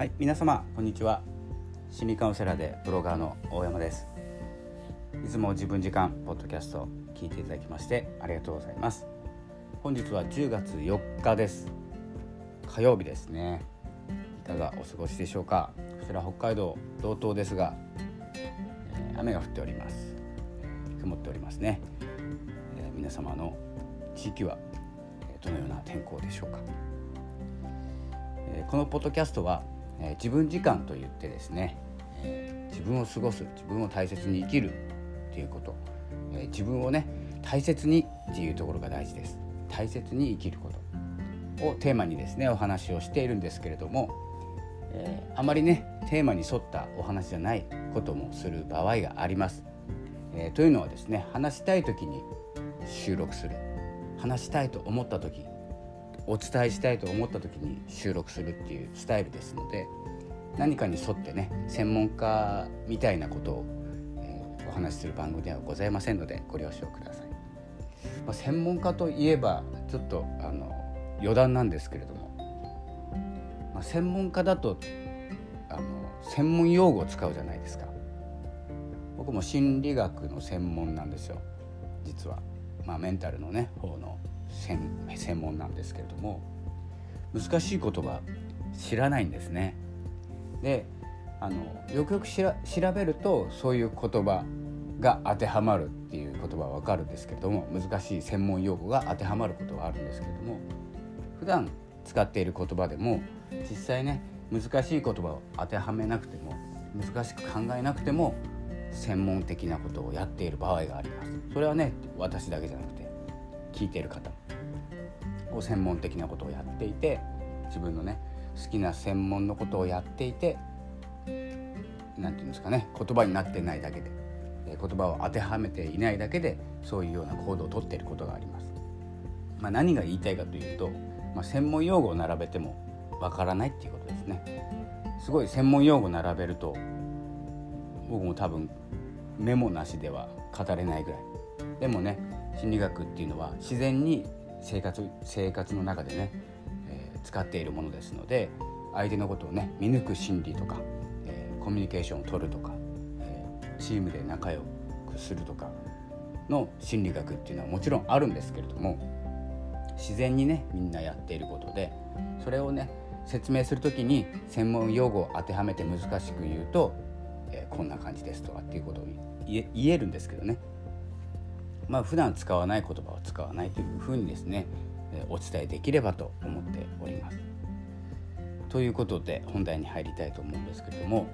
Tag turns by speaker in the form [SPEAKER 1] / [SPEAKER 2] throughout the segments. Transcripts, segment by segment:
[SPEAKER 1] はい皆様こんにちは。心理カウンセラーでブロガーの大山です。いつも自分時間ポッドキャスト聞いていただきましてありがとうございます。本日は10月4日です。火曜日ですね。いかがお過ごしでしょうか？こちら北海道道東ですが、えー、雨が降っております。曇っておりますね、えー、皆様の地域はどのような天候でしょうか、えー、このポッドキャストはえ自分時間といってですね、え自分を過ごす自分を大切に生きるっていうこと、え自分をね大切にっていうところが大事です大切に生きることをテーマにですねお話をしているんですけれども、えー、あまりねテーマに沿ったお話じゃないこともする場合があります。えー、というのはですね話したい時に収録する話したいと思った時お伝えしたいと思った時に収録するっていうスタイルですので何かに沿ってね専門家みたいなことを、えー、お話しする番組ではございませんのでご了承ください。まあ、専門家といえばちょっとあの余談なんですけれども、まあ、専門家だとあの専門用語を使うじゃないですか。僕も心理学の専門なんですよ実は。まあ、メンタルのね方の専門なんですけれども難しい言葉知らないんですね。であのよくよく調べるとそういう言葉が当てはまるっていう言葉は分かるんですけれども難しい専門用語が当てはまることはあるんですけれども普段使っている言葉でも実際ね難しい言葉を当てはめなくても難しく考えなくても専門的なことをやっている場合がありますそれはね私だけじゃなくて聞いてる方を専門的なことをやっていて自分のね好きな専門のことをやっていて何て言うんですかね言葉になってないだけで言葉を当てはめていないだけでそういうような行動をとっていることがあります。まあ、何が言いたいかというと、まあ、専門用語を並べてもわからないっていうことですね。すごい専門用語を並べると僕も多分メモなしでは語れないぐらいでもね心理学っていうのは自然に生活生活の中でね、えー、使っているものですので相手のことをね見抜く心理とか、えー、コミュニケーションを取るとか、えー、チームで仲良くするとかの心理学っていうのはもちろんあるんですけれども自然にねみんなやっていることでそれをね説明する時に専門用語を当てはめて難しく言うと、えー、こんな感じですとかっていうことを言えるんですけどね。まあ普段使わない言葉を使わないというふうにですねお伝えできればと思っております。ということで本題に入りたいと思うんですけれども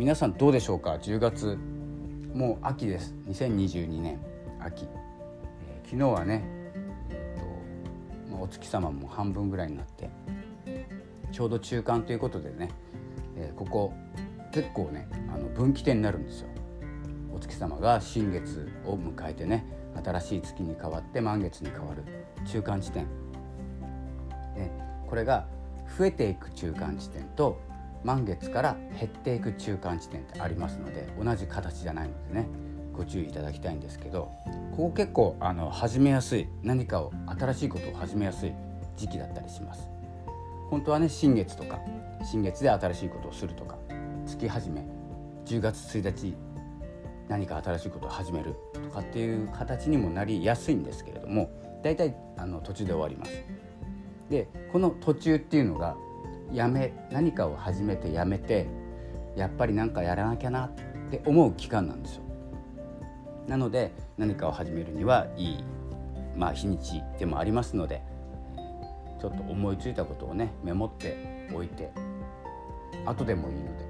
[SPEAKER 1] 皆さんどうでしょうか？10月もう秋です。2022年秋、えー、昨日はね、えーとまあ、お月様も半分ぐらいになってちょうど中間ということでね、えー、ここ結構ねあの分岐点になるんですよ。お月様が新月を迎えてね新しい月に変わって満月に変わる。中間地点、ね、これが増えていく中間地点と満月から減っていく中間地点ってありますので同じ形じゃないのでね。ご注意いただきたいんですけどここ結構あの始めやすい。何かを新しいことを始めやすい時期だったりします。本当はね新月とか新月で新しいことをするとか月始め。10月1日何か新しいことを始めるとかっていう形にもなりやすいんですけれども大体あの途中で終わります。でこの途中っていうのがやめ何かを始めてやめてやっぱり何かやらなきゃなって思う期間なんですよ。なので何かを始めるにはいい、まあ、日にちでもありますのでちょっと思いついたことをねメモっておいて後でもいいので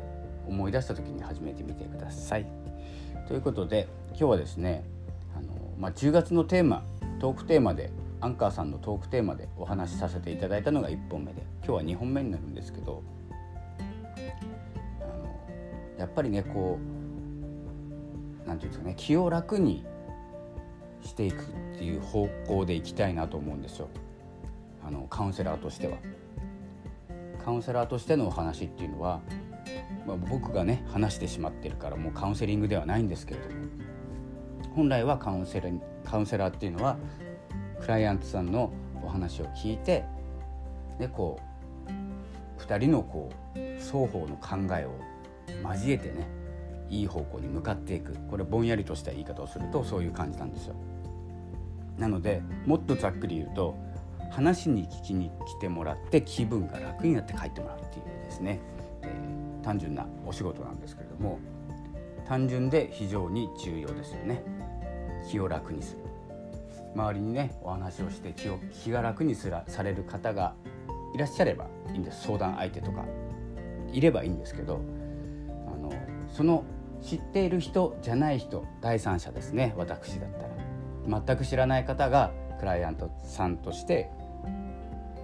[SPEAKER 1] 思い出した時に始めてみてください。ということで今日はですねあの、まあ、10月のテーマトークテーマでアンカーさんのトークテーマでお話しさせていただいたのが1本目で今日は2本目になるんですけどあのやっぱりねこう何て言うんですかね気を楽にしていくっていう方向でいきたいなと思うんですよあのカウンセラーとしては。カウンセラーとしてのお話っていうのはまあ、僕がね話してしまってるからもうカウンセリングではないんですけれども。本来はカウンセラーカウンセラーっていうのはクライアントさんのお話を聞いてでこう2人のこう双方の考えを交えてねいい方向に向かっていく。これぼんやりとした言い方をするとそういう感じなんですよ。なのでもっとざっくり言うと話に聞きに来てもらって気分が楽になって帰ってもらうっていうですね、単純なお仕事なんですけれども単純で非常に重要ですよね。気を楽にする。周りにねお話をして気を気が楽にすらされる方がいらっしゃればいいんです。相談相手とかいればいいんですけどあのその知っている人じゃない人第三者ですね。私だったら。全く知らない方がクライアントさんとして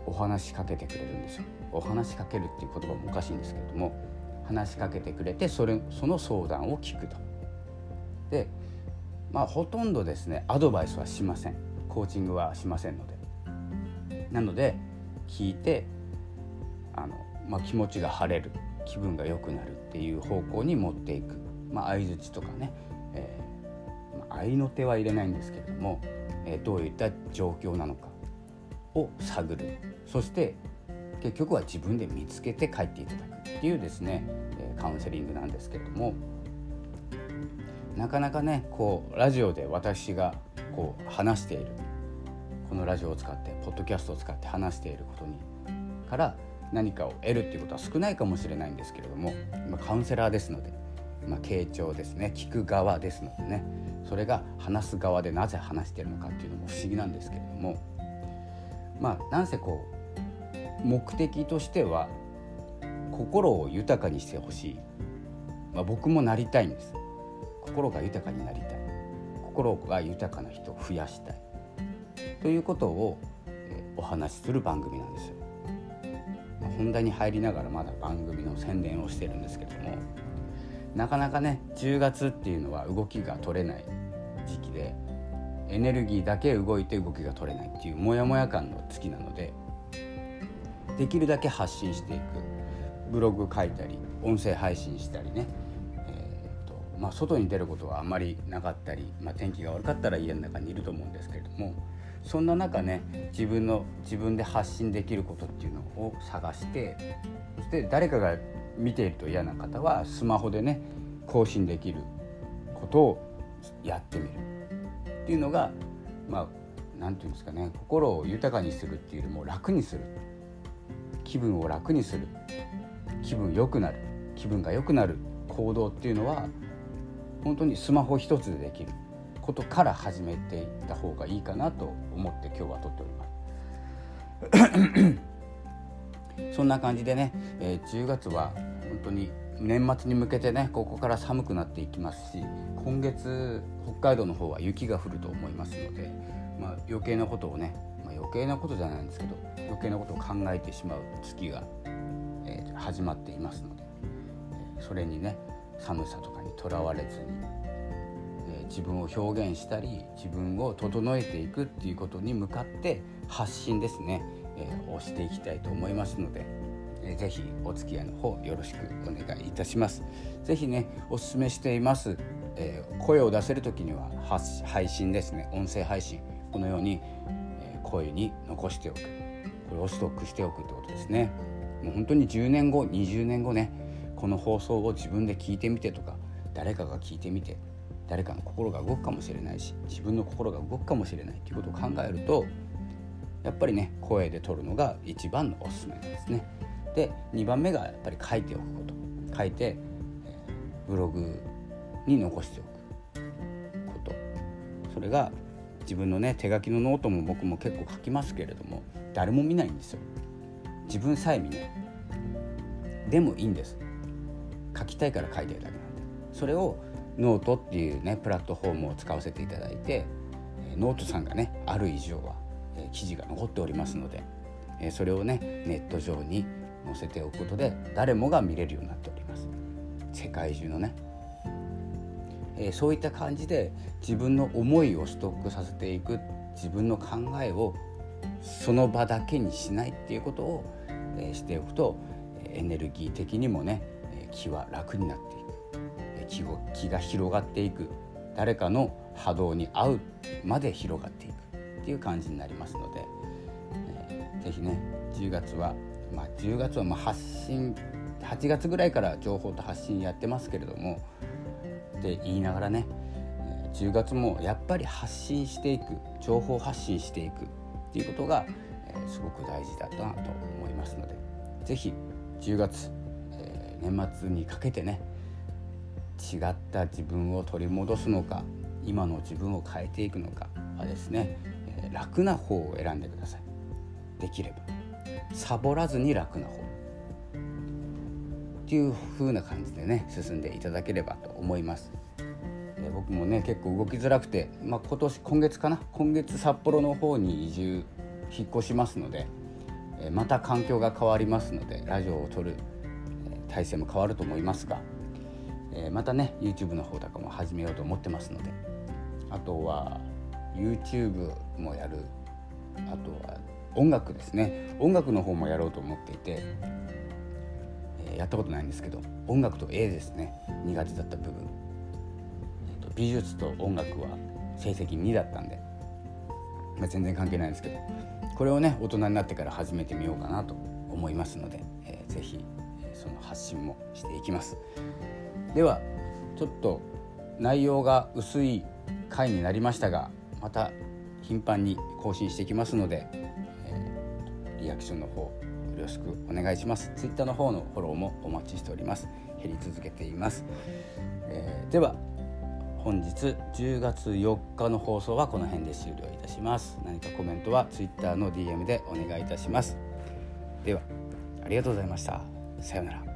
[SPEAKER 1] お話しかけてくれるんですよ。お話しかけるっていう言葉もおかしいんですけれども話しかけてくれてそれその相談を聞くと。でまあほとんどですねアドバイスはしません。コーチングはしませんので。なので聞いてあの、まあ、気持ちが晴れる気分が良くなるっていう方向に持っていく、まあ、相づちとかね、えー、まあ、合いの手は入れないんですけれども、えー、どういった状況なのかを探る。そして結局は自分で見つけて帰っていただく。っていうですねカウンセリングなんですけれどもなかなかねこうラジオで私がこう話しているこのラジオを使ってポッドキャストを使って話していることにから何かを得るっていうことは少ないかもしれないんですけれども今カウンセラーですので、ま、傾聴ですね聞く側ですのでねそれが話す側でなぜ話しているのかっていうのも不思議なんですけれどもまあなんせこう目的としては心を豊かにしてほしい、まあ、僕もなりたいんです。心が豊かになりたい。心が豊かな人を増やしたい。ということを、えお話しする番組なんですよ、まあ、本題に入りながらまだ番組の宣伝をしてるんですけども。なかなかね10月っていうのは動きが取れない時期でエネルギーだけ動いて動きが取れないっていうモヤモヤ感の月なのでできるだけ発信していく。ブログ書いたり音声配信したりね、えーとまあ、外に出ることはあんまりなかったり、まあ、天気が悪かったら家の中にいると思うんですけれどもそんな中ね自分の自分で発信できることっていうのを探してそして誰かが見ていると嫌な方はスマホでね更新できることをやってみる。っていうのがまあ何て言うんですかね心を豊かにするっていうよりも楽にする。気分を楽にする。気分良くなる気分が良くなる行動っていうのは本当にスマホ一つでできることから始めていった方がいいかなと思って今日は撮っております。そんな感じでね、えー、10月は本当に年末に向けてねここから寒くなっていきますし今月北海道の方は雪が降ると思いますので、まあ、余計なことをね、まあ、余計なことじゃないんですけど余計なことを考えてしまう月が、始まっていますので、それにね寒さとかにとらわれずに、え、自分を表現したり自分を整えていくっていうことに向かって発信ですね、え、をしていきたいと思いますので、えー、ぜひお付き合いの方よろしくお願いいたします。ぜひねお勧めしています、えー、声を出せる時には配信ですね音声配信このように、えー、声に残しておくこれをストックしておくってことですね。もう本当に10年後20年後ねこの放送を自分で聞いてみてとか誰かが聞いてみて誰かの心が動くかもしれないし自分の心が動くかもしれないということを考えるとやっぱりね声で撮るのが一番のおすすめですね。で2番目がやっぱり書いておくこと書いて、ブログに残しておくことそれが自分のね手書きのノートも僕も結構書きますけれども誰も見ないんですよ。自分さえ見ない。でもいいんです。書きたいから書いてるだけなんで。それをノートっていうねプラットフォームを使わせていただいてノートさんがねある以上は記事が残っておりますのでそれをねネット上に載せておくことで誰もが見れるようになっております。世界中のね。そういった感じで自分の思いをストックさせていく自分の考えをその場だけにしないっていうことをしておくとエネルギー的にもね気は楽になっていく。気を気が広がっていく。誰かの波動に合うまで広がっていく。っていう感じになりますので、えー、ぜひね10月はまあ10月はま発信8月ぐらいから情報と発信やってますけれどもって言いながらね10月もやっぱり発信していく。情報発信していく。っていうことが、え、すごく大事だったなと思ますので是非10月、えー、年末にかけてね違った自分を取り戻すのか今の自分を変えていくのかはですね、えー、楽な方を選んでください。できれば。サボらずに楽な方。っていう風な感じでね進んでいただければと思います。で僕もね結構動きづらくて、まあ、今年今月かな？今月札幌の方に移住引っ越しますので、また環境が変わりますのでラジオを撮る、体制も変わると思いますが、またね YouTube の方とかも始めようと思ってますのであとは YouTube もやる。あとは音楽ですね。音楽の方もやろうと思っていて、やったことないんですけど音楽と絵ですね。苦手だった部分、美術と音楽は成績2だったんで、まあ、全然関係ないんですけどこれをね大人になってから始めてみようかなと思いますので、えー、ぜひ、その発信もしていきます。ではちょっと内容が薄い回になりましたがまた頻繁に更新していきますので、えー、リアクションの方よろしくお願いします。Twitter の方のフォローもお待ちしております。減り続けています、えー、では本日10月4日の放送はこの辺で終了いたします。何かコメントは Twitter の DM でお願いいたします。ではありがとうございました。さようなら。